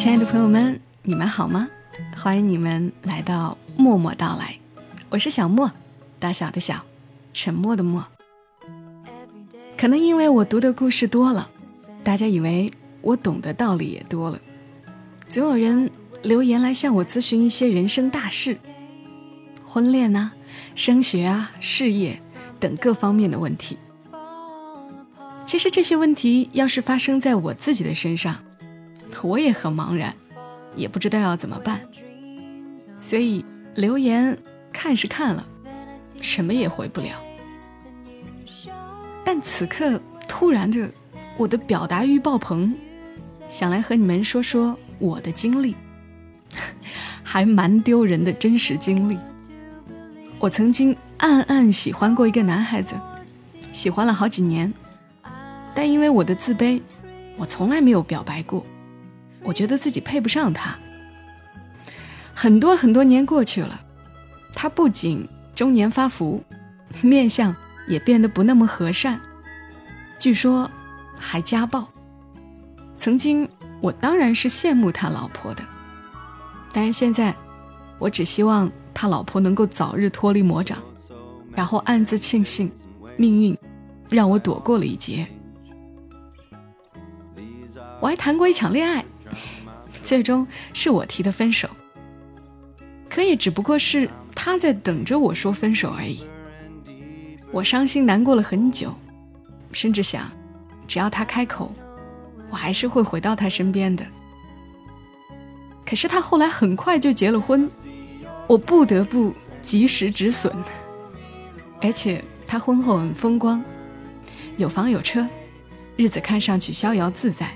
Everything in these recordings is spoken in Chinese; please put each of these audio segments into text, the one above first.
亲爱的朋友们，你们好吗？欢迎你们来到默默到来，我是小莫，大小的小，沉默的默。可能因为我读的故事多了，大家以为我懂的道理也多了，总有人留言来向我咨询一些人生大事，婚恋啊、升学啊、事业等各方面的问题。其实这些问题要是发生在我自己的身上，我也很茫然，也不知道要怎么办。所以留言看是看了，什么也回不了。但此刻突然的，我的表达欲爆棚，想来和你们说说我的经历，还蛮丢人的真实经历。我曾经暗暗喜欢过一个男孩子，喜欢了好几年。但因为我的自卑，我从来没有表白过。我觉得自己配不上他。很多很多年过去了，他不仅中年发福，面相也变得不那么和善，据说还家暴。曾经我当然是羡慕他老婆的，但是现在我只希望他老婆能够早日脱离魔掌，然后暗自庆幸命运让我躲过了一劫。我还谈过一场恋爱，最终是我提的分手。可也只不过是他在等着我说分手而已。我伤心难过了很久，甚至想，只要他开口，我还是会回到他身边的。可是他后来很快就结了婚，我不得不及时止损。而且他婚后很风光，有房有车，日子看上去逍遥自在。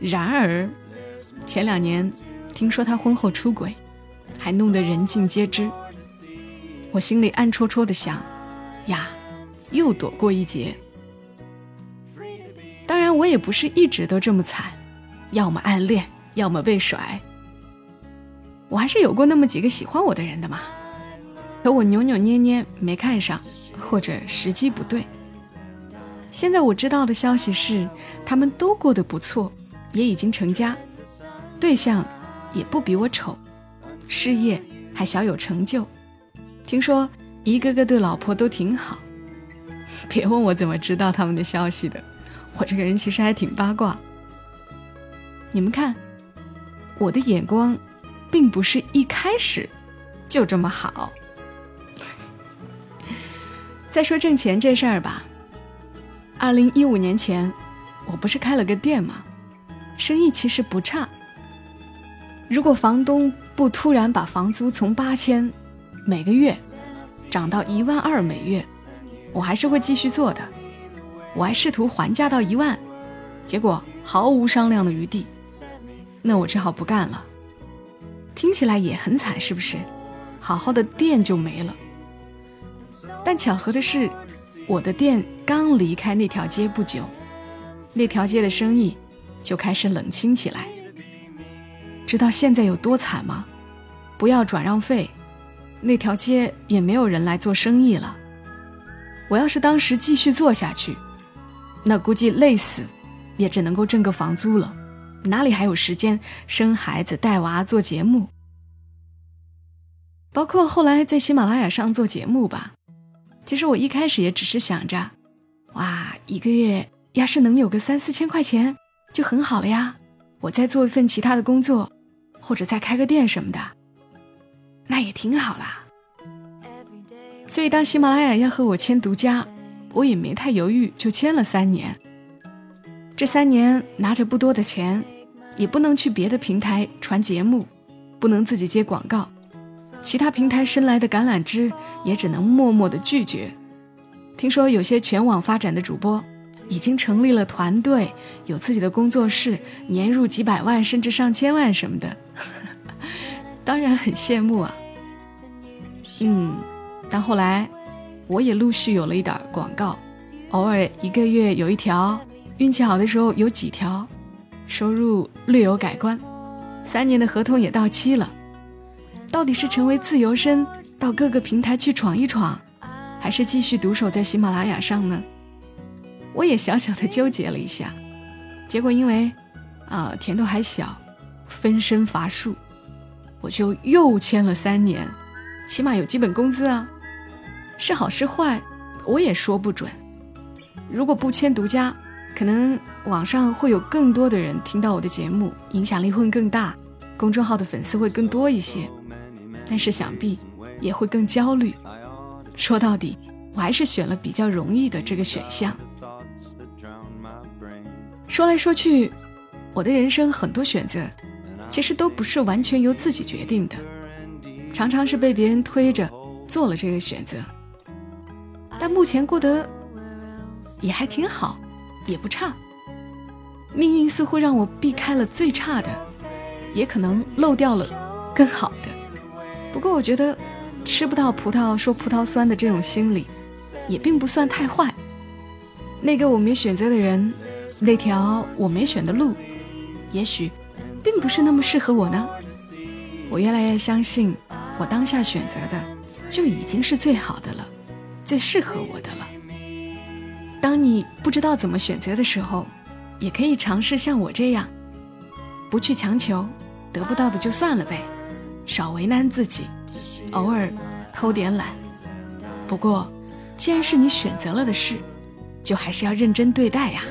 然而，前两年听说他婚后出轨，还弄得人尽皆知。我心里暗戳戳的想：呀，又躲过一劫。当然，我也不是一直都这么惨，要么暗恋，要么被甩。我还是有过那么几个喜欢我的人的嘛。可我扭扭捏捏没看上，或者时机不对。现在我知道的消息是，他们都过得不错。也已经成家，对象也不比我丑，事业还小有成就。听说一个个对老婆都挺好，别问我怎么知道他们的消息的，我这个人其实还挺八卦。你们看，我的眼光并不是一开始就这么好。再说挣钱这事儿吧，二零一五年前，我不是开了个店吗？生意其实不差。如果房东不突然把房租从八千每个月涨到一万二每月，我还是会继续做的。我还试图还价到一万，结果毫无商量的余地，那我只好不干了。听起来也很惨，是不是？好好的店就没了。但巧合的是，我的店刚离开那条街不久，那条街的生意。就开始冷清起来。知道现在有多惨吗？不要转让费，那条街也没有人来做生意了。我要是当时继续做下去，那估计累死，也只能够挣个房租了，哪里还有时间生孩子、带娃、做节目？包括后来在喜马拉雅上做节目吧。其实我一开始也只是想着，哇，一个月要是能有个三四千块钱。就很好了呀，我再做一份其他的工作，或者再开个店什么的，那也挺好啦。所以当喜马拉雅要和我签独家，我也没太犹豫，就签了三年。这三年拿着不多的钱，也不能去别的平台传节目，不能自己接广告，其他平台伸来的橄榄枝也只能默默的拒绝。听说有些全网发展的主播。已经成立了团队，有自己的工作室，年入几百万甚至上千万什么的，当然很羡慕啊。嗯，但后来我也陆续有了一点广告，偶尔一个月有一条，运气好的时候有几条，收入略有改观。三年的合同也到期了，到底是成为自由身，到各个平台去闯一闯，还是继续独守在喜马拉雅上呢？我也小小的纠结了一下，结果因为啊，甜豆还小，分身乏术，我就又签了三年，起码有基本工资啊。是好是坏，我也说不准。如果不签独家，可能网上会有更多的人听到我的节目，影响力会更大，公众号的粉丝会更多一些。但是想必也会更焦虑。说到底，我还是选了比较容易的这个选项。说来说去，我的人生很多选择，其实都不是完全由自己决定的，常常是被别人推着做了这个选择。但目前过得也还挺好，也不差。命运似乎让我避开了最差的，也可能漏掉了更好的。不过我觉得，吃不到葡萄说葡萄酸的这种心理，也并不算太坏。那个我没选择的人。那条我没选的路，也许并不是那么适合我呢。我越来越相信，我当下选择的就已经是最好的了，最适合我的了。当你不知道怎么选择的时候，也可以尝试像我这样，不去强求，得不到的就算了呗，少为难自己，偶尔偷点懒。不过，既然是你选择了的事，就还是要认真对待呀。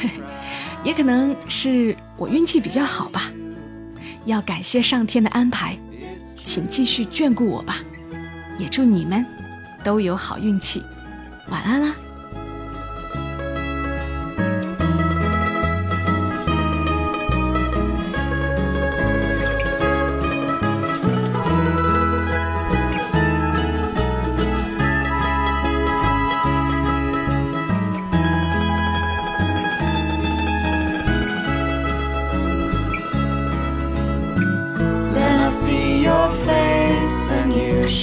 也可能是我运气比较好吧，要感谢上天的安排，请继续眷顾我吧，也祝你们都有好运气，晚安啦。